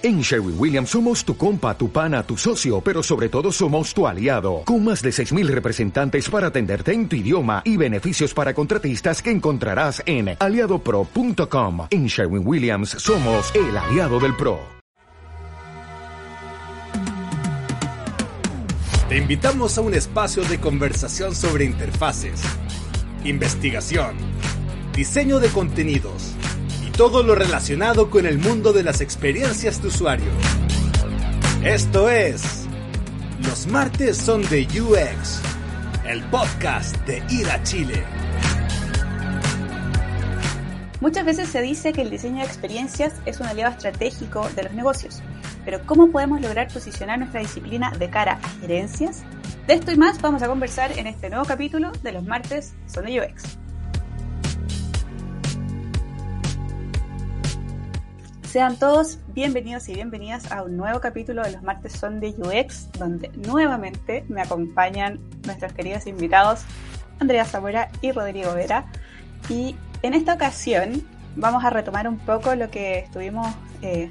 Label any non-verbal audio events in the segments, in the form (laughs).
En Sherwin Williams somos tu compa, tu pana, tu socio, pero sobre todo somos tu aliado, con más de 6.000 representantes para atenderte en tu idioma y beneficios para contratistas que encontrarás en aliadopro.com. En Sherwin Williams somos el aliado del PRO. Te invitamos a un espacio de conversación sobre interfaces, investigación, diseño de contenidos todo lo relacionado con el mundo de las experiencias de usuario. Esto es Los martes son de UX, el podcast de Ir a Chile. Muchas veces se dice que el diseño de experiencias es un aliado estratégico de los negocios, pero ¿cómo podemos lograr posicionar nuestra disciplina de cara a gerencias? De esto y más vamos a conversar en este nuevo capítulo de Los martes son de UX. Sean todos bienvenidos y bienvenidas a un nuevo capítulo de los martes son de UX, donde nuevamente me acompañan nuestros queridos invitados Andrea Zamora y Rodrigo Vera. Y en esta ocasión vamos a retomar un poco lo que estuvimos eh,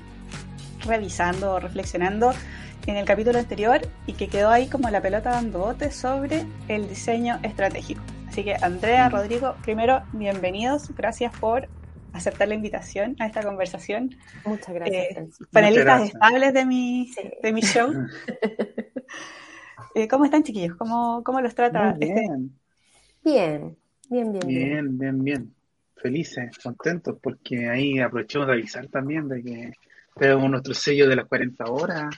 revisando o reflexionando en el capítulo anterior y que quedó ahí como la pelota dando botes sobre el diseño estratégico. Así que Andrea, Rodrigo, primero, bienvenidos. Gracias por aceptar la invitación a esta conversación. Muchas gracias. Eh, panelistas estables de mi, de mi show. (laughs) Eh, ¿Cómo están, chiquillos? ¿Cómo, cómo los trata? Este bien. bien. bien, bien, bien, bien, bien, Felices, contentos, porque ahí aprovechamos de avisar también de que tenemos nuestro sello de las 40 horas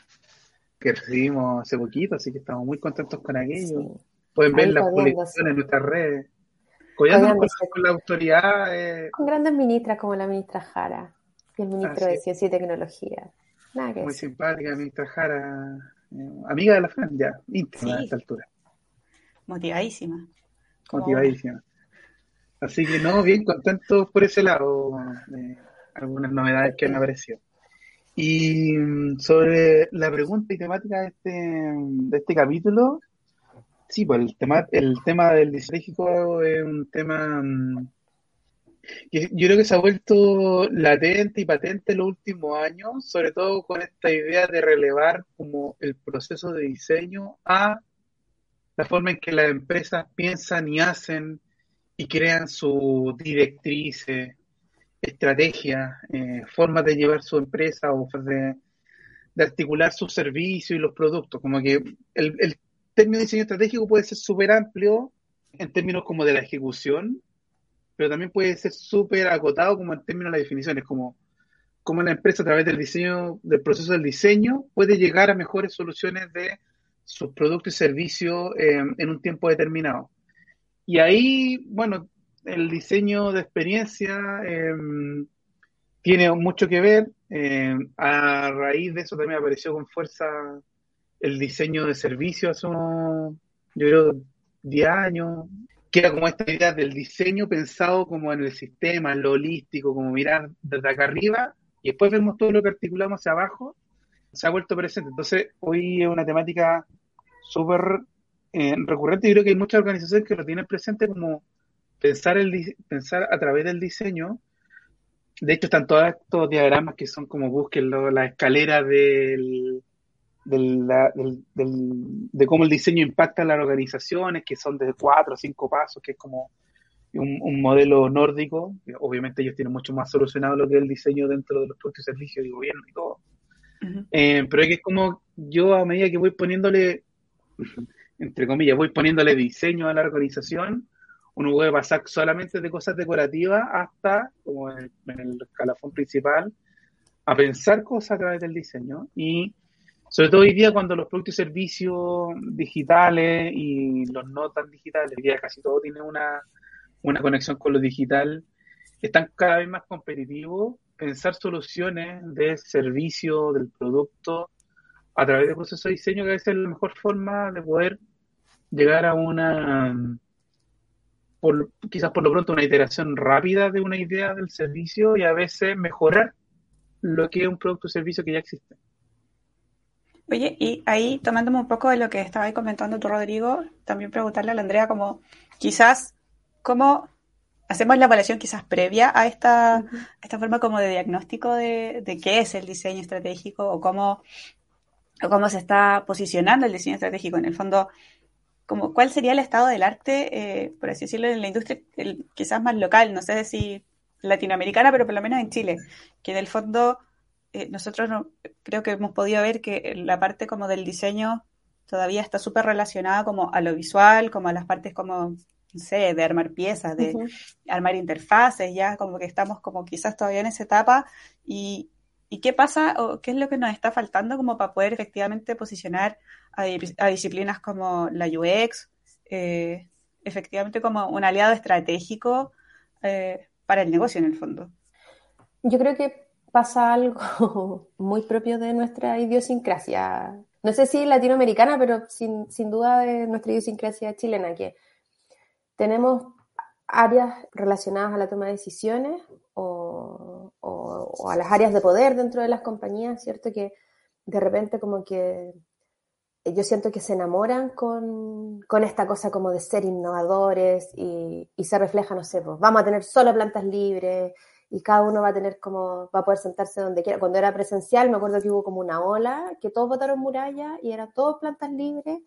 que recibimos hace poquito, así que estamos muy contentos con aquello. Pueden ver las publicaciones en nuestras redes con la autoridad. Eh. Con grandes ministras como la ministra Jara y el ministro de Ciencia y Tecnología. Muy simpática, ministra Jara. Eh, amiga de la Fran, ya, íntima a esta altura. Motivadísima. Motivadísima. Así que no, bien contentos por ese lado. Eh, algunas novedades que han aparecido. Y mm, sobre la pregunta y temática de este, de este capítulo, Sí, pues el tema, el tema del distrito es un tema mm, que yo creo que se ha vuelto latente y patente en los últimos años, sobre todo con esta idea de relevar como el proceso de diseño a la forma en que las empresas piensan y hacen y crean sus directrices, estrategias, eh, formas de llevar su empresa o de, de articular sus servicios y los productos. Como que el, el término de diseño estratégico puede ser súper amplio en términos como de la ejecución, pero también puede ser súper acotado como en términos de las definiciones, como, como la empresa a través del diseño, del proceso del diseño, puede llegar a mejores soluciones de sus productos y servicios eh, en un tiempo determinado. Y ahí, bueno, el diseño de experiencia eh, tiene mucho que ver. Eh, a raíz de eso también apareció con fuerza el diseño de servicios hace unos, yo creo, 10 años, que era como esta idea del diseño pensado como en el sistema, en lo holístico, como mirar desde acá arriba, y después vemos todo lo que articulamos hacia abajo, se ha vuelto presente. Entonces, hoy es una temática súper eh, recurrente y creo que hay muchas organizaciones que lo tienen presente como pensar, el, pensar a través del diseño. De hecho, están todos estos diagramas que son como busquen la escalera del, de cómo el diseño impacta en las organizaciones, que son de cuatro o cinco pasos, que es como un, modelo nórdico. Obviamente ellos tienen mucho más solucionado lo que es el diseño dentro de los propios servicios de gobierno y todo. Eh, pero es que es como yo a medida que voy poniéndole, entre comillas, voy poniéndole diseño a la organización, uno puede pasar solamente de cosas decorativas hasta, como en el escalafón principal, a pensar cosas a través del diseño. Y sobre todo hoy día cuando los productos y servicios digitales y los no tan digitales, hoy día casi todo tiene una, conexión con lo digital, están cada vez más competitivos, pensar soluciones de servicio, del producto, a través del proceso de diseño, que a veces es la mejor forma de poder llegar a una, por, quizás por lo pronto, una iteración rápida de una idea del servicio y a veces mejorar lo que es un producto o servicio que ya existe. Oye, y ahí tomándome un poco de lo que estaba comentando tú, Rodrigo, también preguntarle a la Andrea como quizás cómo hacemos la evaluación quizás previa a esta, esta forma como de diagnóstico de, de, qué es el diseño estratégico o cómo, o cómo se está posicionando el diseño estratégico. En el fondo, como, ¿cuál sería el estado del arte, eh, por así decirlo, en la industria quizás más local? No sé si latinoamericana, pero por lo menos en Chile, que en el fondo eh, nosotros no, creo que hemos podido ver que la parte como del diseño todavía está súper relacionada como a lo visual, como a las partes como no sé, de armar piezas, de armar interfaces, ya como que estamos como quizás todavía en esa etapa y, y qué pasa o qué es lo que nos está faltando como para poder efectivamente posicionar a, disciplinas como la UX, eh, efectivamente como un aliado estratégico eh, para el negocio en el fondo. Yo creo que pasa algo (laughs) muy propio de nuestra idiosincrasia. No sé si latinoamericana, pero sin, sin duda de nuestra idiosincrasia chilena, que tenemos áreas relacionadas a la toma de decisiones o, a las áreas de poder dentro de las compañías, ¿cierto? Que de repente como que yo siento que se enamoran con, esta cosa como de ser innovadores y, se refleja, no sé, pues vamos a tener solo plantas libres y cada uno va a tener como, va a poder sentarse donde quiera. Cuando era presencial me acuerdo que hubo como una ola, que todos votaron muralla y eran todos plantas libres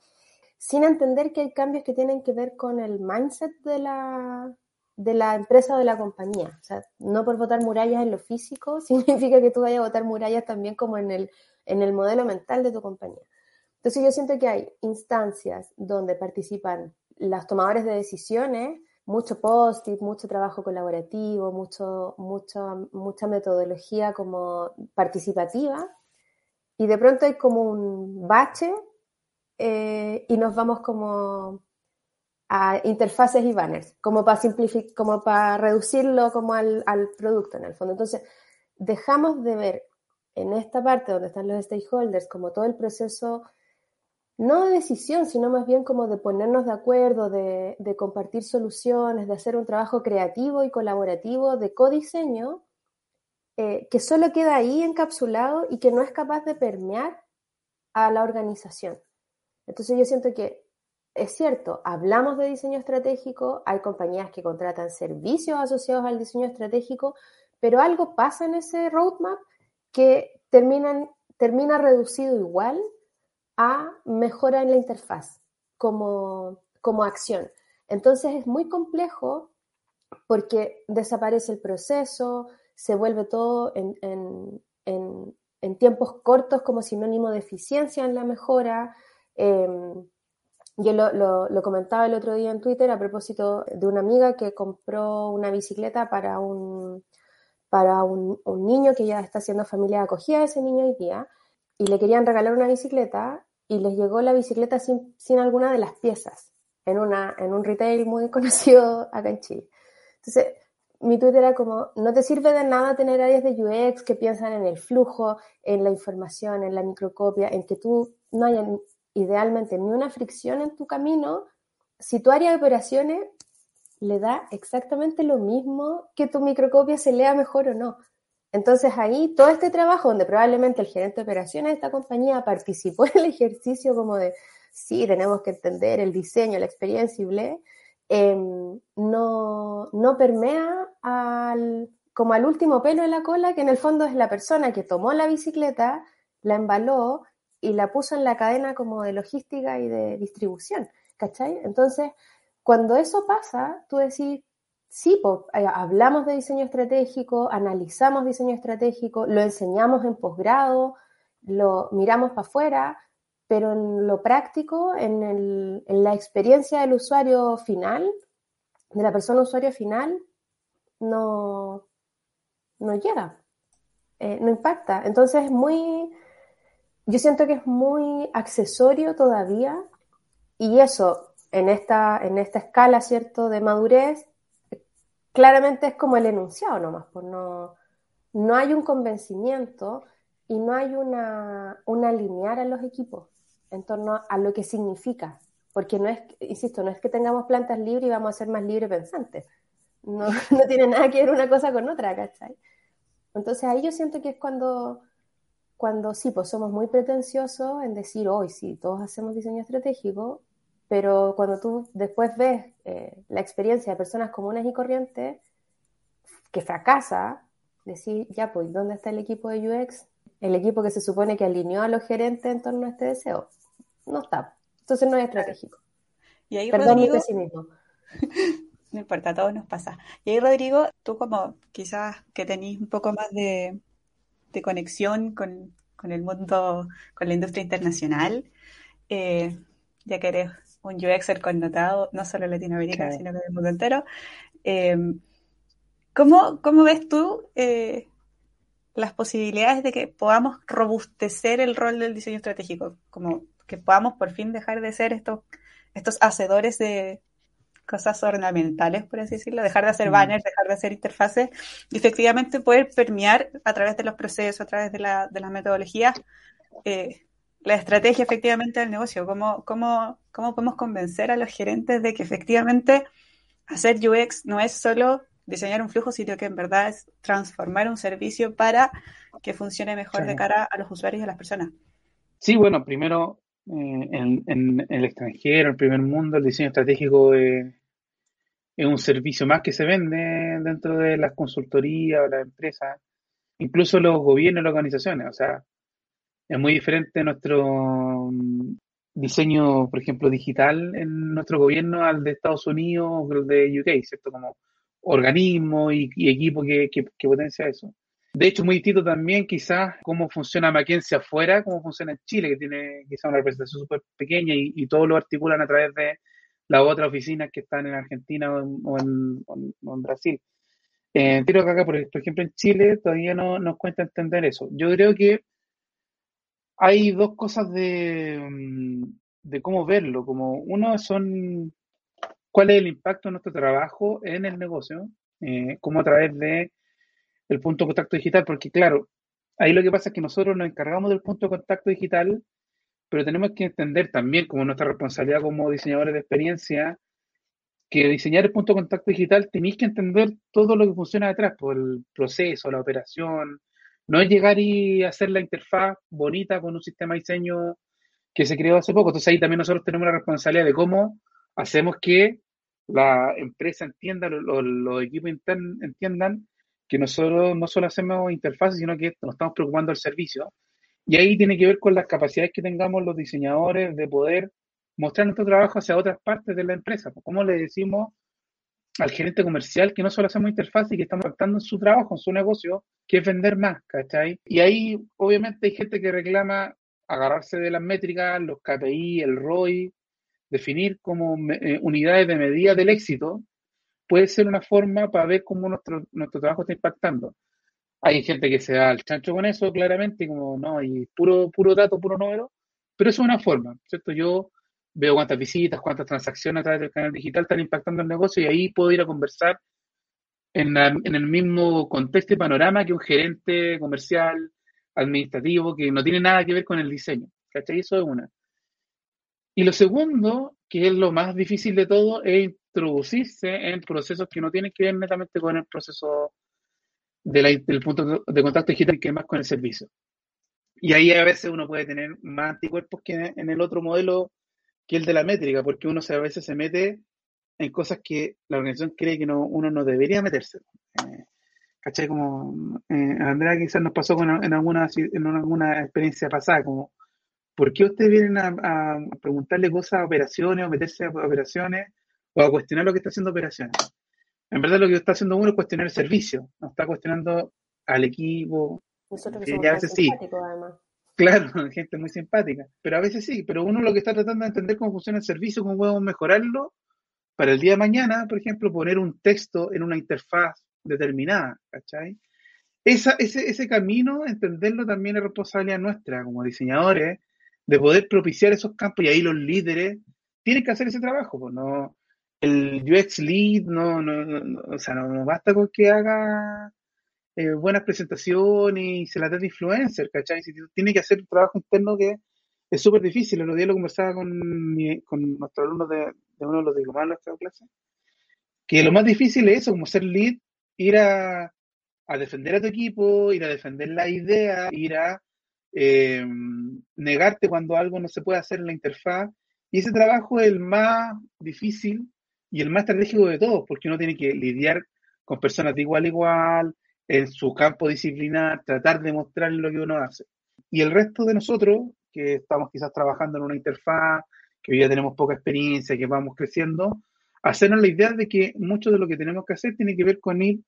sin entender que hay cambios que tienen que ver con el mindset de la, de la empresa o de la compañía. O sea, no por votar murallas en lo físico (laughs) significa que tú vayas a votar murallas también como en el, en el modelo mental de tu compañía. Entonces yo siento que hay instancias donde participan los tomadores de decisiones, mucho post-it, mucho trabajo colaborativo, mucho, mucho, mucha metodología como participativa, y de pronto hay como un bache eh, y nos vamos como a interfaces y banners, como para simplificar, como para reducirlo como al, al, producto en el fondo. Entonces, dejamos de ver en esta parte donde están los stakeholders como todo el proceso, no de decisión, sino más bien como de ponernos de acuerdo, de, de compartir soluciones, de hacer un trabajo creativo y colaborativo de codiseño, eh, que solo queda ahí encapsulado y que no es capaz de permear a la organización. Entonces yo siento que es cierto, hablamos de diseño estratégico, hay compañías que contratan servicios asociados al diseño estratégico, pero algo pasa en ese roadmap que terminan, termina reducido igual a mejora en la interfaz como, como acción. Entonces es muy complejo porque desaparece el proceso, se vuelve todo en, en, tiempos cortos como sinónimo de eficiencia en la mejora, Em, yo lo, comentaba el otro día en Twitter a propósito de una amiga que compró una bicicleta para un, para un, niño que ya está haciendo familia de acogida de ese niño hoy día y le querían regalar una bicicleta y les llegó la bicicleta sin, sin alguna de las piezas en, una, en un retail muy (laughs) conocido acá en Chile. Entonces, mi Twitter era como, no te sirve de nada tener áreas de UX que piensan en el flujo, en la información, en la microcopia, en que tú no haya idealmente ni una fricción en tu camino, si tu área de operaciones le da exactamente lo mismo que tu microcopia se lea mejor o no. Entonces ahí todo este trabajo donde probablemente el gerente de operaciones de esta compañía participó (laughs) en el ejercicio como de, sí, tenemos que entender el diseño, la experiencia y ble, em, no, no permea al, como al último pelo de la cola, que en el fondo es la persona que tomó la bicicleta, la embaló y la puso en la cadena como de logística y de distribución, ¿cachai? Entonces, cuando eso pasa, tú decís, sí, eh, hablamos de diseño estratégico, analizamos diseño estratégico, lo enseñamos en posgrado, lo miramos para afuera, pero en lo práctico, en, la experiencia del usuario final, de la persona usuario final, no, no llega, eh, no impacta. Entonces es muy, yo siento que es muy accesorio todavía y eso en esta, en esta escala, ¿cierto?, de madurez, claramente es como el enunciado nomás, pues no, no hay un convencimiento y no hay una, una lineal a los equipos en torno a lo que significa, porque no es, insisto, no es que tengamos plantas libres y vamos a ser más libre pensantes, no, (laughs) no tiene nada que ver una cosa con otra, ¿cachai? Entonces ahí yo siento que es cuando cuando sí, pues somos muy pretenciosos en decir, hoy sí, todos hacemos diseño estratégico, pero cuando tú después ves eh, la experiencia de personas comunes y corrientes que fracasa, decir, ya, pues, ¿dónde está el equipo de UX? El equipo que se supone que alineó a los gerentes en torno a este deseo. No está. Entonces no es estratégico. Y ahí, Perdón Rodrigo, mi pesimismo. (laughs) no importa, a todos nos pasa. Y ahí, Rodrigo, tú como quizás que tenés un poco más de, de conexión con, con el mundo, con la industria internacional, eh, ya que eres un UXer connotado, no solo en Latinoamérica, Claro. sino que en el mundo entero. Eh, ¿cómo, cómo ves tú eh, las posibilidades de que podamos robustecer el rol del diseño estratégico? Como que podamos por fin dejar de ser estos, estos hacedores de cosas ornamentales, por así decirlo, dejar de hacer Mm. banners, dejar de hacer interfaces y efectivamente poder permear a través de los procesos, a través de, la, de las metodologías, eh, la estrategia efectivamente del negocio. ¿Cómo, cómo, ¿Cómo podemos convencer a los gerentes de que efectivamente hacer UX no es solo diseñar un flujo, sino que en verdad es transformar un servicio para que funcione mejor de cara a los usuarios y a las personas? Sí, bueno, primero eh, en, en el extranjero, en el primer mundo, el diseño estratégico eh, es un servicio más que se vende dentro de las consultorías o las empresas, incluso los gobiernos y las organizaciones. O sea, es muy diferente nuestro mm, diseño, por ejemplo, digital en nuestro gobierno al de Estados Unidos o el de UK, ¿cierto? Como organismo y, y equipo que, que, que potencia eso. De hecho, muy distinto también quizás cómo funciona McKinsey afuera, cómo funciona en Chile, que tiene quizás una representación súper pequeña y, y todo lo articulan a través de las otras oficinas que están en Argentina o en, Brasil. Eh, creo que acá, por, ejemplo, en Chile todavía no nos cuesta entender eso. Yo creo que hay dos cosas de, mm, de cómo verlo. Como uno son cuál es el impacto de nuestro trabajo en el negocio, eh, cómo a través de el punto de contacto digital, porque claro, ahí lo que pasa es que nosotros nos encargamos del punto de contacto digital, pero tenemos que entender también como nuestra responsabilidad como diseñadores de experiencia, que diseñar el punto de contacto digital tenéis que entender todo lo que funciona detrás, por el proceso, la operación, no es llegar y hacer la interfaz bonita con un sistema de diseño que se creó hace poco. Entonces ahí también nosotros tenemos la responsabilidad de cómo hacemos que la empresa entienda, lo- lo- los equipos entiendan que nosotros no solo hacemos interfaces, sino que nos estamos preocupando del servicio. Y ahí tiene que ver con las capacidades que tengamos los diseñadores de poder mostrar nuestro trabajo hacia otras partes de la empresa. Pues, ¿Cómo le decimos al gerente comercial que no solo hacemos interfaces y que estamos impactando en su trabajo, en su negocio, que es vender más, ¿cachai? Y ahí obviamente hay gente que reclama agarrarse de las métricas, los KPI, el ROI, definir como eh, unidades de medida del éxito, puede ser una forma para ver cómo nuestro, nuestro trabajo está impactando. Hay gente que se da al chancho con eso, claramente, como no, y puro, puro dato, puro número, pero eso es una forma, ¿cierto? Yo veo cuántas visitas, cuántas transacciones a través del canal digital están impactando el negocio y ahí puedo ir a conversar en, la- en el mismo contexto y panorama que un gerente comercial, administrativo, que no tiene nada que ver con el diseño, ¿cachai? Eso es una. Y lo segundo, que es lo más difícil de todo, es introducirse en procesos que no tienen que ver netamente con el proceso de la- del punto de contacto digital, que es más con el servicio. Y ahí a veces uno puede tener más anticuerpos que en el otro modelo, que el de la métrica, porque uno se, a veces se mete en cosas que la organización cree que no, uno no debería meterse. Eh, ¿cachai? Como eh, Andrea quizás nos pasó con, en, alguna, en alguna experiencia pasada, como ¿por qué ustedes vienen a, a preguntarle cosas a operaciones o meterse a operaciones o a cuestionar lo que está haciendo operaciones? En verdad lo que está haciendo uno es cuestionar el servicio, no está cuestionando al equipo, Nosotros que que somos ya veces sí, además. Claro, (laughs) gente muy simpática, pero a veces sí, pero uno lo que está tratando de entender cómo funciona el servicio, cómo podemos mejorarlo para el día de mañana, por ejemplo, poner un texto en una interfaz determinada, ¿cachai? Esa, ese, ese camino, entenderlo también es responsabilidad nuestra como diseñadores, de poder propiciar esos campos y ahí los líderes tienen que hacer ese trabajo, pues no, el UX lead no, no, no, no- o sea, no, no basta con que haga eh, buenas presentaciones y se la dé de influencer, ¿cachai? Si tiene que hacer un trabajo interno que es súper difícil. El otro día lo conversaba con, mi- con nuestro alumno de, de uno de los diplomados de nuestra clase, que lo más difícil es eso, como ser lead, ir a, a defender a tu equipo, ir a defender la idea, ir a eh, negarte cuando algo no se puede hacer en la interfaz Y ese trabajo es el más difícil y el más estratégico de todos, porque uno tiene que lidiar con personas de igual a igual, en su campo disciplinar, tratar de mostrar lo que uno hace. Y el resto de nosotros, que estamos quizás trabajando en una interfaz, que hoy ya tenemos poca experiencia, que vamos creciendo, hacernos la idea de que mucho de lo que tenemos que hacer tiene que ver con ir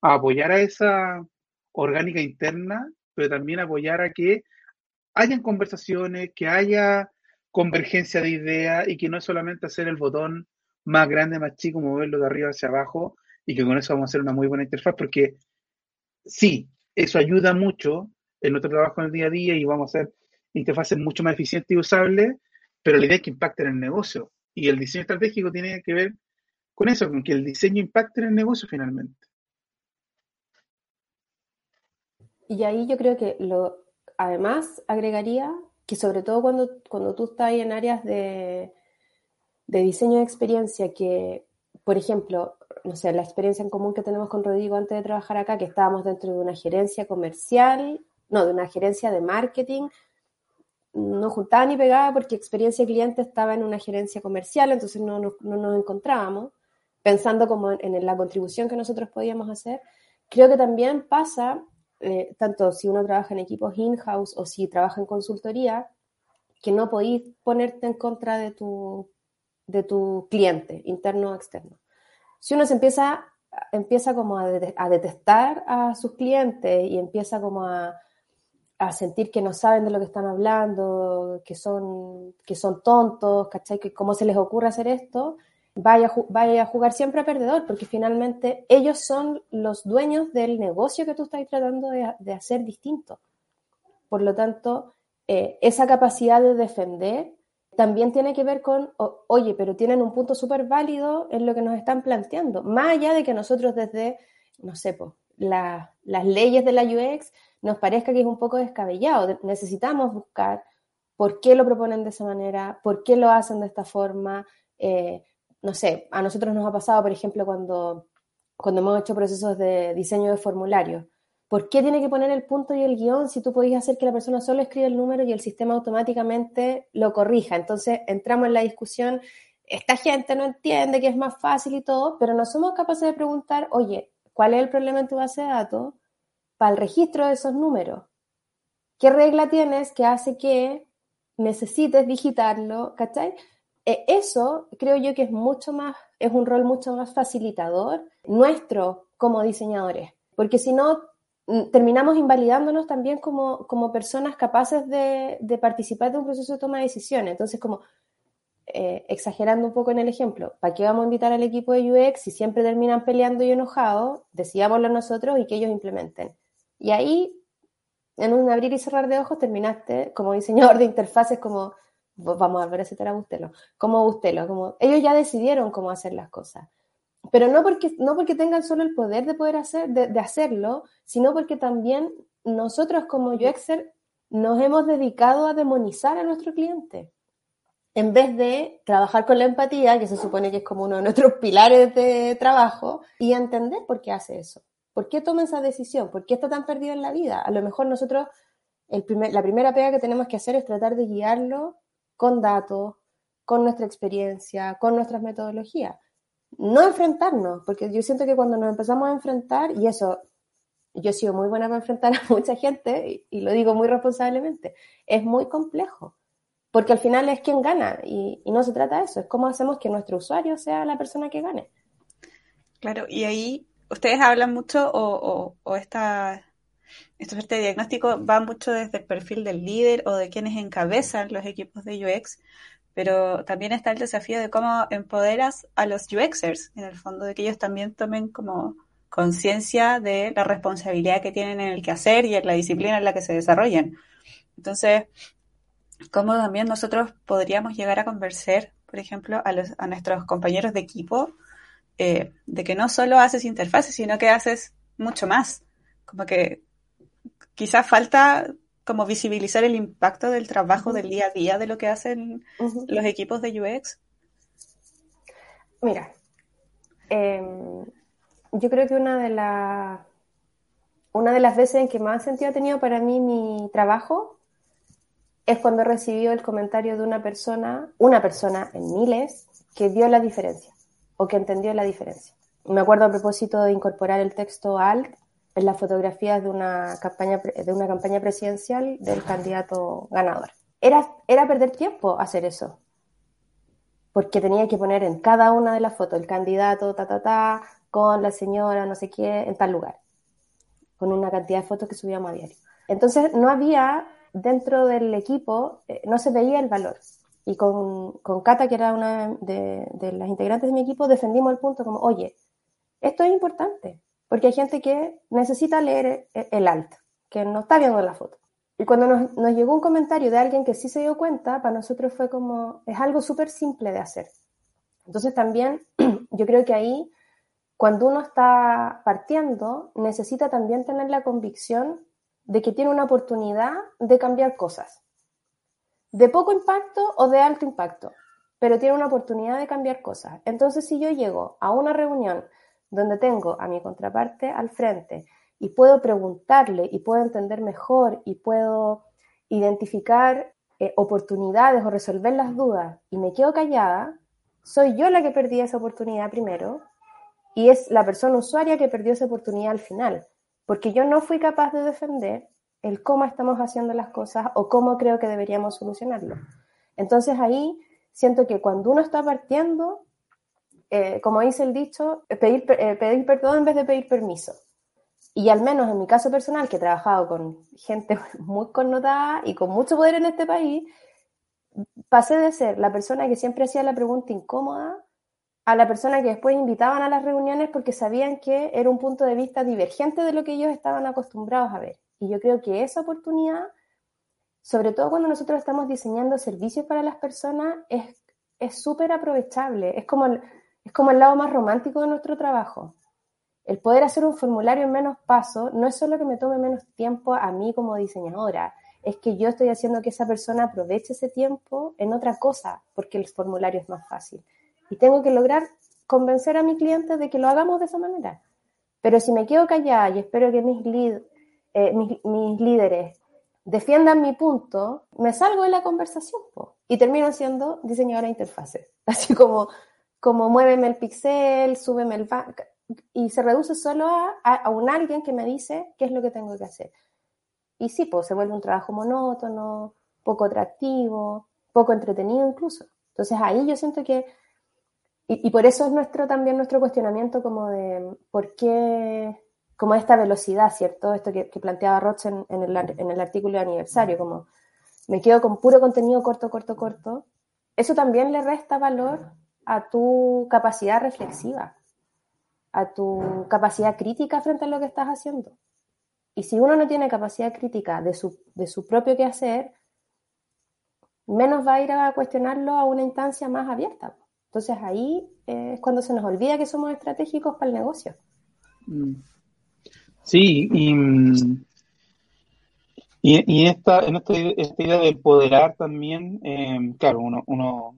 a apoyar a esa orgánica interna, pero también apoyar a que hayan conversaciones, que haya convergencia de ideas y que no es solamente hacer el botón más grande, más chico, moverlo de arriba hacia abajo y que con eso vamos a hacer una muy buena interfaz, porque sí, eso ayuda mucho en nuestro trabajo en el día a día y vamos a hacer interfaces mucho más eficientes y usables, pero la idea es que impacte en el negocio. Y el diseño estratégico tiene que ver con eso, con que el diseño impacte en el negocio finalmente. Y ahí yo creo que lo, además agregaría que sobre todo cuando, cuando tú estás en áreas de, de diseño de experiencia que, por ejemplo, no sé, la experiencia en común que tenemos con Rodrigo antes de trabajar acá, que estábamos dentro de una gerencia comercial, no, de una gerencia de marketing, no juntaba ni pegaba porque experiencia cliente estaba en una gerencia comercial, entonces no, nos encontrábamos, pensando como en, la contribución que nosotros podíamos hacer. Creo que también pasa, eh, tanto si uno trabaja en equipos in-house o si trabaja en consultoría, que no podéis ponerte en contra de tu, de tu cliente, interno o externo. Si uno se empieza, empieza como a, detestar a sus clientes y empieza como a, sentir que no saben de lo que están hablando, que son, que son tontos, ¿cachai? Que cómo se les ocurre hacer esto, vaya, vaya a jugar siempre a perdedor, porque finalmente ellos son los dueños del negocio que tú estás tratando de, hacer distinto. Por lo tanto, eh, esa capacidad de defender también tiene que ver con, oye, pero tienen un punto súper válido en lo que nos están planteando, más allá de que nosotros desde, no sé, pues, las leyes de la UX nos parezca que es un poco descabellado. Necesitamos buscar por qué lo proponen de esa manera, por qué lo hacen de esta forma. Eh, no sé, a nosotros nos ha pasado, por ejemplo, cuando, cuando hemos hecho procesos de diseño de formularios. ¿Por qué tiene que poner el punto y el guion si tú podías hacer que la persona solo escriba el número y el sistema automáticamente lo corrija? Entonces entramos en la discusión, esta gente no entiende que es más fácil y todo, pero no somos capaces de preguntar, oye, ¿cuál es el problema en tu base de datos? para el registro de esos números. ¿Qué regla tienes que hace que necesites digitarlo? ¿Cachai? E, eso creo yo que es mucho más, es un rol mucho más facilitador nuestro como diseñadores, porque si no terminamos invalidándonos también como, como personas capaces de, de, participar de un proceso de toma de decisiones. Entonces, como eh, exagerando un poco en el ejemplo, ¿para qué vamos a invitar al equipo de UX si siempre terminan peleando y enojados? Decidámoslo nosotros y que ellos implementen. Y ahí, en un abrir y cerrar de ojos, terminaste como diseñador de interfaces, como, vamos a ver ese era Bustelo, como Bustelo, como ellos ya decidieron cómo hacer las cosas. Pero no porque, no porque tengan solo el poder de poder hacer, de, hacerlo, sino porque también nosotros como UXer nos hemos dedicado a demonizar a nuestro cliente en vez de trabajar con la empatía, que se supone que es como uno de nuestros (laughs) pilares de trabajo, y entender por qué hace eso. ¿Por qué toma esa decisión? ¿Por qué está tan perdido en la vida? A lo mejor nosotros, el primer, la primera pega que tenemos que hacer es tratar de guiarlo con datos, con nuestra experiencia, con nuestras metodologías. No enfrentarnos, porque yo siento que cuando nos empezamos a enfrentar, y eso, yo he sido muy buena para enfrentar (laughs) a mucha gente, y, lo digo muy responsablemente, es muy complejo, porque al final es quien gana, y, no se trata de eso, es cómo hacemos que nuestro usuario sea la persona que gane. Claro, y ahí ustedes hablan mucho o, o, esta, este diagnóstico va mucho desde el perfil del líder o de quienes encabezan los equipos de UX, pero también está el desafío de cómo empoderas a los UXers, en el fondo, de que ellos también tomen como conciencia de la responsabilidad que tienen en el quehacer y en la disciplina en la que se desarrollan. Entonces, cómo también nosotros podríamos llegar a convencer, por ejemplo, a, los, a nuestros compañeros de equipo eh, de que no solo haces interfaces, sino que haces mucho más. Como que quizás falta como visibilizar el impacto del trabajo del día a día de lo que hacen los equipos de UX. Mira, em, yo creo que una de las una de las veces en que más sentido ha tenido para mí mi trabajo es cuando recibió el comentario de una persona, una persona en miles, que dio la diferencia o que entendió la diferencia. Me acuerdo a propósito de incorporar el texto alt en las fotografías de una campaña, de una campaña presidencial del candidato ganador. Era, era perder tiempo hacer eso, porque tenía que poner en cada una de las fotos el candidato, ta, ta, ta, con la señora, no sé qué, en tal lugar, con una cantidad de fotos que subíamos a diario. Entonces no había, dentro del equipo, eh, no se veía el valor. Y con, con Cata, que era una de, de las integrantes de mi equipo, defendimos el punto como, oye, esto es importante, porque hay gente que necesita leer el alt, que no está viendo la foto. Y cuando nos, nos, llegó un comentario de alguien que sí se dio cuenta, para nosotros fue como, es algo súper simple de hacer. Entonces también (clears throat) yo creo que ahí, cuando uno está partiendo, necesita también tener la convicción de que tiene una oportunidad de cambiar cosas. De poco impacto o de alto impacto, pero tiene una oportunidad de cambiar cosas. Entonces si yo llego a una reunión donde tengo a mi contraparte al frente y puedo preguntarle y puedo entender mejor y puedo identificar eh, oportunidades o resolver las dudas y me quedo callada, soy yo la que perdí esa oportunidad primero y es la persona usuaria que perdió esa oportunidad al final, porque yo no fui capaz de defender el cómo estamos haciendo las cosas o cómo creo que deberíamos solucionarlo. Entonces ahí siento que cuando uno está partiendo, eh, como dice el dicho, pedir, eh, pedir perdón en vez de pedir permiso. Y al menos en mi caso personal, que he trabajado con gente (laughs) muy connotada y con mucho poder en este país, pasé de ser la persona que siempre hacía la pregunta incómoda a la persona que después invitaban a las reuniones porque sabían que era un punto de vista divergente de lo que ellos estaban acostumbrados a ver. Y yo creo que esa oportunidad, sobre todo cuando nosotros estamos diseñando servicios para las personas, es súper aprovechable. Es como es como el lado más romántico de nuestro trabajo. El poder hacer un formulario en menos pasos no es solo que me tome menos tiempo a mí como diseñadora, es que yo estoy haciendo que esa persona aproveche ese tiempo en otra cosa, porque el formulario es más fácil. Y tengo que lograr convencer a mi cliente de que lo hagamos de esa manera. Pero si me quedo callada y espero que mis, eh, mis, líderes defiendan mi punto, me salgo de la conversación y termino siendo diseñadora de interfaces. (laughs) Así como como muéveme el pixel, súbeme el... Y se reduce solo a, un alguien que me dice qué es lo que tengo que hacer. Y sí, pues se vuelve un trabajo monótono, poco atractivo, poco entretenido incluso. Entonces ahí yo siento que, y, por eso es nuestro también nuestro cuestionamiento como de por qué, como esta velocidad, ¿cierto? Esto que, planteaba Roche en, el, en el artículo de aniversario, como me quedo con puro contenido corto, corto, corto. Eso también le resta valor a tu capacidad reflexiva, a tu capacidad crítica frente a lo que estás haciendo. Y si uno no tiene capacidad crítica de su, de su propio quehacer, menos va a ir a cuestionarlo a una instancia más abierta. Entonces ahí es cuando se nos olvida que somos estratégicos para el negocio. Mm. Sí, y, y, esta, en esta, idea de empoderar también, eh, claro, uno, uno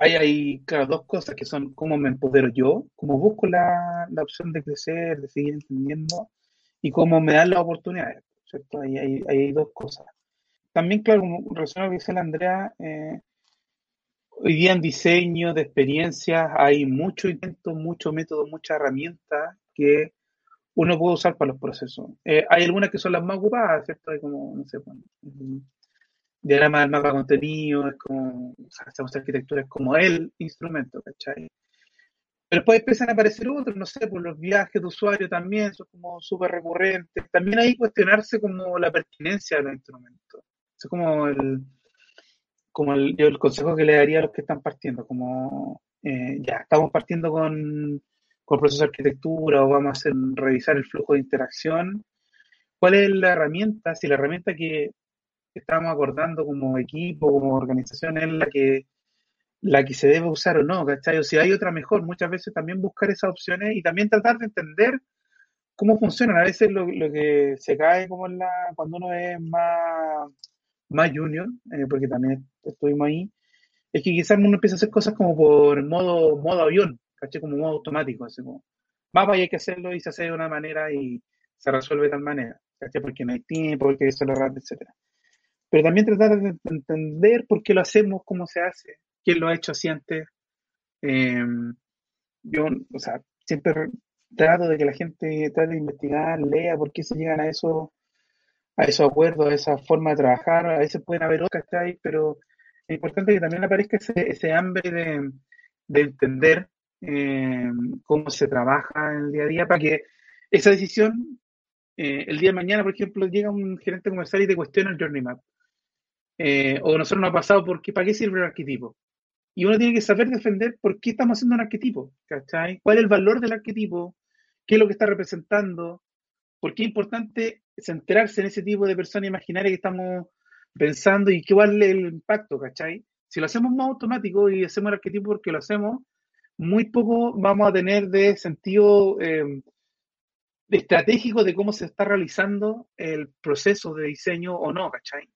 hay, claro, dos cosas que son cómo me empodero yo, cómo busco la, la opción de crecer, de seguir entendiendo y cómo me dan las oportunidades, ¿cierto? Hay, hay, hay dos cosas. También, claro, lo que dice la Andrea, eh, hoy día en diseño de experiencias hay mucho intento, mucho método, mucha herramienta que uno puede usar para los procesos. Eh, hay algunas que son las más ocupadas, ¿cierto? Hay como, no sé, bueno, diagrama del mapa contenido, es como, o sea, hacemos arquitectura, es como el instrumento, ¿cachai? Pero después empiezan a aparecer otros, no sé, pues los viajes de usuario también, son como súper recurrentes. También hay cuestionarse como la pertinencia de los instrumentos. Es como el, como el, el consejo que le daría a los que están partiendo, como eh, ya, estamos partiendo con, con el proceso de arquitectura o vamos a hacer, revisar el flujo de interacción. ¿Cuál es la herramienta? Si la herramienta que que estamos acordando como equipo, como organización, es la que, la que se debe usar o no, ¿cachai? O si hay otra mejor, muchas veces también buscar esas opciones y también tratar de entender cómo funcionan. A veces lo, que se cae como en la, cuando uno es más, más junior, eh, porque también estuvimos ahí, es que quizás uno empieza a hacer cosas como por modo, modo avión, ¿cachai? Como modo automático, así como, más y hay que hacerlo y se hace de una manera y se resuelve de tal manera, ¿cachai? Porque no hay tiempo, porque eso lo rápido, etcétera. Pero también tratar de entender por qué lo hacemos, cómo se hace, quién lo ha hecho así antes. Eh, yo, o sea, siempre trato de que la gente trate de investigar, lea por qué se llegan a eso, a esos acuerdos, a esa forma de trabajar. A veces pueden haber otras, ahí, pero es importante que también aparezca ese, hambre de, entender eh, cómo se trabaja en el día a día para que esa decisión, eh, el día de mañana, por ejemplo, llega un gerente comercial y te cuestiona el Journey Map. Eh, o nosotros nos ha pasado, porque, ¿para qué sirve el arquetipo? Y uno tiene que saber defender por qué estamos haciendo un arquetipo, ¿cachai? ¿Cuál es el valor del arquetipo? ¿Qué es lo que está representando? ¿Por qué es importante centrarse en ese tipo de persona imaginaria que estamos pensando y qué vale el impacto, ¿cachai? Si lo hacemos más automático y hacemos el arquetipo porque lo hacemos, muy poco vamos a tener de sentido eh, estratégico de cómo se está realizando el proceso de diseño o no, ¿cachai?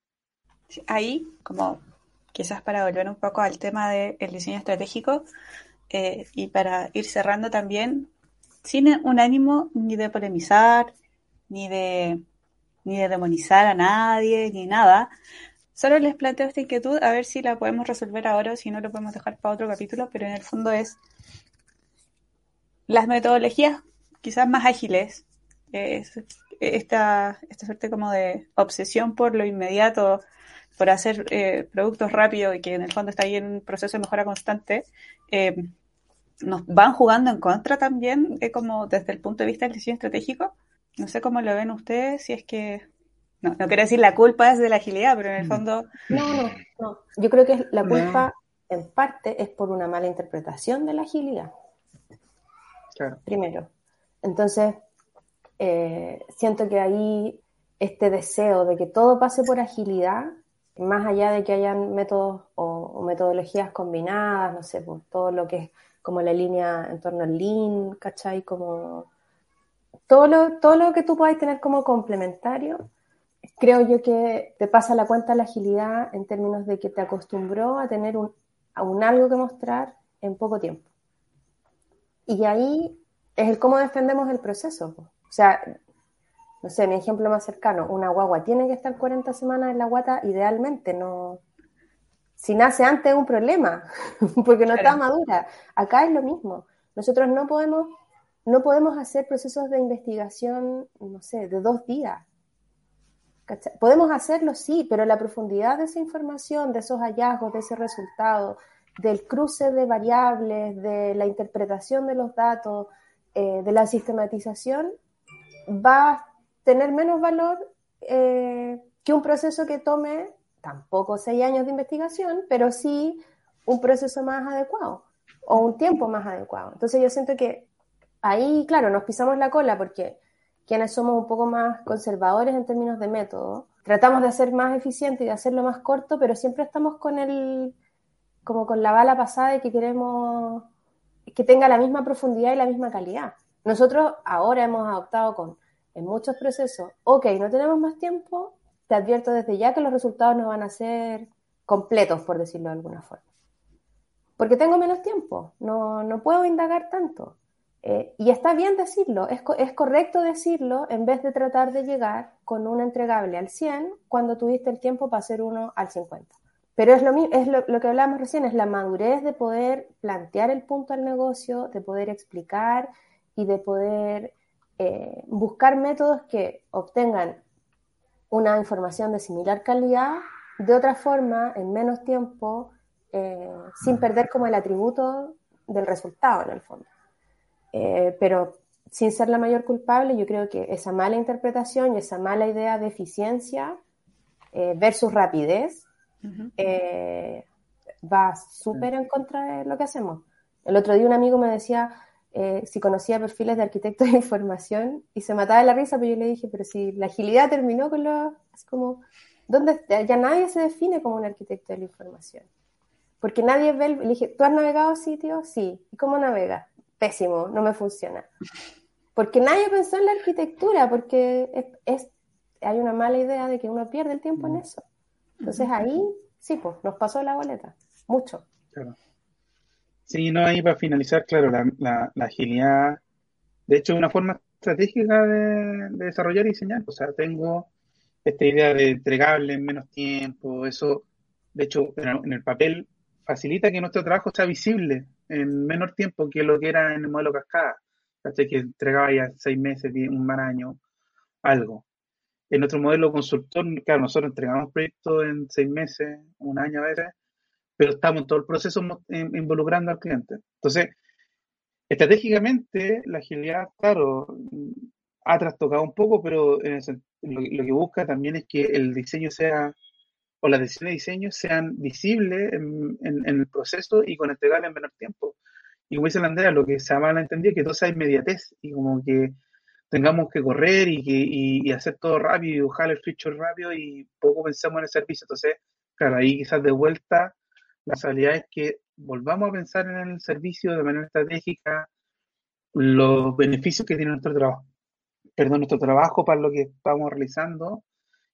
Ahí, como quizás para volver un poco al tema del diseño estratégico eh, y para ir cerrando también, sin un ánimo ni de polemizar, ni de, ni de demonizar a nadie, ni nada. Solo les planteo esta inquietud a ver si la podemos resolver ahora o si no lo podemos dejar para otro capítulo, pero en el fondo es las metodologías quizás más ágiles, esta, esta suerte como de obsesión por lo inmediato, por hacer eh, productos rápidos y que en el fondo está ahí en un proceso de mejora constante, eh, nos van jugando en contra también, eh, como desde el punto de vista del diseño estratégico. No sé cómo lo ven ustedes, si es que... No, no quiero decir la culpa es de la agilidad, pero en el mm. fondo... No, no, no. Yo creo que la culpa en parte es por una mala interpretación de la agilidad. Claro. Primero. Entonces, siento que ahí este deseo de que todo pase por agilidad más allá de que hayan métodos o, metodologías combinadas, no sé, pues todo lo que es como la línea en torno al Lean, ¿cachai? Como todo lo, todo lo que tú puedas tener como complementario, creo yo que te pasa la cuenta la agilidad en términos de que te acostumbró a tener un, a un algo que mostrar en poco tiempo. Y ahí es el cómo defendemos el proceso. O sea, no sé, mi ejemplo más cercano, una guagua tiene que estar 40 semanas en la guata, idealmente, no. Si nace antes es un problema, (laughs) porque no está madura. Acá es lo mismo. Nosotros no podemos, no podemos hacer procesos de investigación, no sé, de dos días. Podemos hacerlo, sí, pero la profundidad de esa información, de esos hallazgos, de ese resultado, del cruce de variables, de la interpretación de los datos, eh, de la sistematización, va tener menos valor eh, que un proceso que tome tampoco seis años de investigación, pero sí un proceso más adecuado o un tiempo más adecuado. Entonces yo siento que ahí, claro, nos pisamos la cola porque quienes somos un poco más conservadores en términos de método, tratamos de hacer más eficiente y de hacerlo más corto, pero siempre estamos con el, como con la bala pasada y que queremos que tenga la misma profundidad y la misma calidad. Nosotros ahora hemos adoptado con en muchos procesos, ok, no tenemos más tiempo, te advierto desde ya que los resultados no van a ser completos, por decirlo de alguna forma. Porque tengo menos tiempo, no, no puedo indagar tanto. Eh, y está bien decirlo, es, es, correcto decirlo en vez de tratar de llegar con un entregable al 100 cuando tuviste el tiempo para hacer uno al 50. Pero es lo, es lo, lo que hablábamos recién, es la madurez de poder plantear el punto al negocio, de poder explicar y de poder eh, buscar métodos que obtengan una información de similar calidad de otra forma, en menos tiempo, eh, sin perder como el atributo del resultado en el fondo. Eh, pero sin ser la mayor culpable, yo creo que esa mala interpretación y esa mala idea de eficiencia versus rapidez va súper en contra de lo que hacemos. El otro día un amigo me decía, eh, si conocía perfiles de arquitectos (laughs) de información y se mataba de la risa, pero yo le dije, pero si la agilidad terminó con lo... Es como, ¿dónde Ya nadie se define como un arquitecto de la información. Porque nadie ve, le dije, ¿tú has navegado sitios? Sí. ¿Y cómo navegas? Pésimo, no me funciona. Porque nadie pensó en la arquitectura, porque es, hay una mala idea de que uno pierde el tiempo en eso. Entonces ahí, sí, pues, nos pasó la boleta, mucho. Claro. Sí, no, ahí para finalizar, claro, la, agilidad, de hecho, es una forma estratégica de, desarrollar y diseñar. O sea, tengo esta idea de entregable en menos tiempo, eso, de hecho, en el papel facilita que nuestro trabajo sea visible en menor tiempo que lo que era en el modelo cascada, que entregaba ya seis meses, un año, algo. En nuestro modelo consultor, claro, nosotros entregamos proyectos en seis meses, un año a veces, pero estamos en todo el proceso involucrando al cliente. Entonces, estratégicamente, la agilidad, claro, ha trastocado un poco, pero lo, que busca también es que el diseño sea, o las decisiones de diseño sean visibles en, el proceso y con entregarle en menor tiempo. Y como dice la Andrea, lo que se mal entendido es que todo sea inmediatez y como que tengamos que correr y, que, y, hacer todo rápido y buscar el feature rápido y poco pensamos en el servicio. Entonces, claro, ahí quizás de vuelta la realidad es que volvamos a pensar en el servicio de manera estratégica, los beneficios que tiene nuestro trabajo, perdón, nuestro trabajo para lo que estamos realizando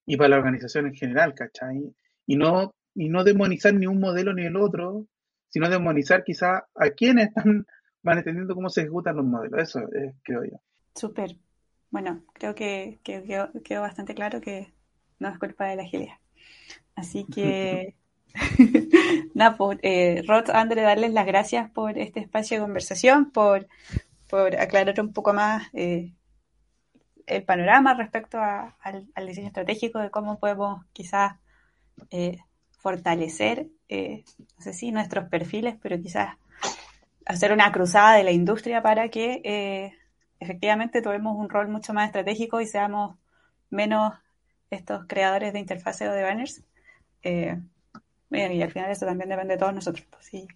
y para la organización en general, ¿cachai? Y no, y no demonizar ni un modelo ni el otro, sino demonizar quizá a quienes están van entendiendo cómo se ejecutan los modelos. Eso es, creo yo. Súper. Bueno, creo que, quedó, bastante claro que no es culpa de la agilidad. Así que, (laughs) (laughs) nada, pues, eh, Rod, André, darles las gracias por este espacio de conversación, por, por aclarar un poco más eh, el panorama respecto al, diseño estratégico de cómo podemos quizás eh, fortalecer, eh, no sé si nuestros perfiles, pero quizás hacer una cruzada de la industria para que efectivamente tomemos un rol mucho más estratégico y seamos menos estos creadores de interfaces o de banners. Y al final eso también depende de todos nosotros. Pues, si,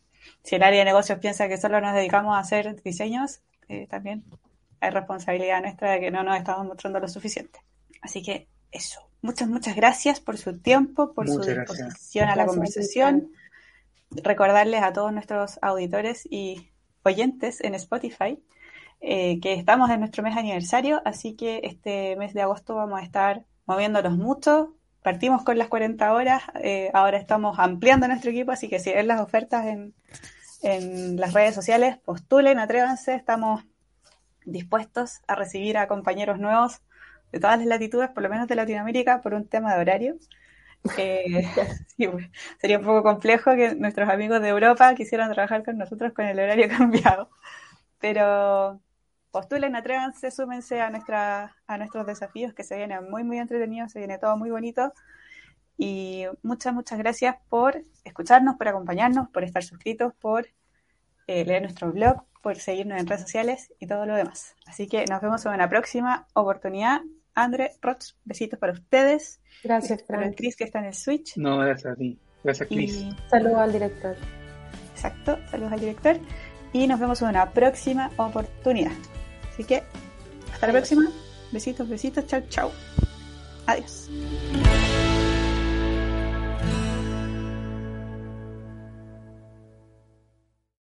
si el área de negocios piensa que solo nos dedicamos a hacer diseños, también hay responsabilidad nuestra de que no nos estamos mostrando lo suficiente. Así que eso. Muchas, muchas gracias por su tiempo, por su disposición a la conversación. Recordarles a todos nuestros auditores y oyentes en Spotify eh, que estamos en nuestro mes aniversario, así que este mes de agosto vamos a estar moviéndonos mucho. Partimos con las 40 horas, eh, ahora estamos ampliando nuestro equipo, así que si ven las ofertas en, en las redes sociales, postulen, atrévanse, estamos dispuestos a recibir a compañeros nuevos de todas las latitudes, por lo menos de Latinoamérica, por un tema de horario. Eh, (laughs) pues, sería un poco complejo que nuestros amigos de Europa quisieran trabajar con nosotros con el horario (laughs) cambiado. Pero postulen, atrévanse, súmense a, nuestra, a nuestros desafíos que se vienen muy, muy entretenidos, se viene todo muy bonito. Y muchas, muchas gracias por escucharnos, por acompañarnos, por estar suscritos, por eh, leer nuestro blog, por seguirnos en redes sociales y todo lo demás. Así que nos vemos en una próxima oportunidad. André, Roch, besitos para ustedes. Gracias, Para el Chris que está en el Switch. No, gracias a ti. Gracias, Chris. Saludos al director. Exacto, saludos al director. Y nos vemos en una próxima oportunidad. Así que, hasta la próxima. Besitos, besitos. Chao, chao. Adiós.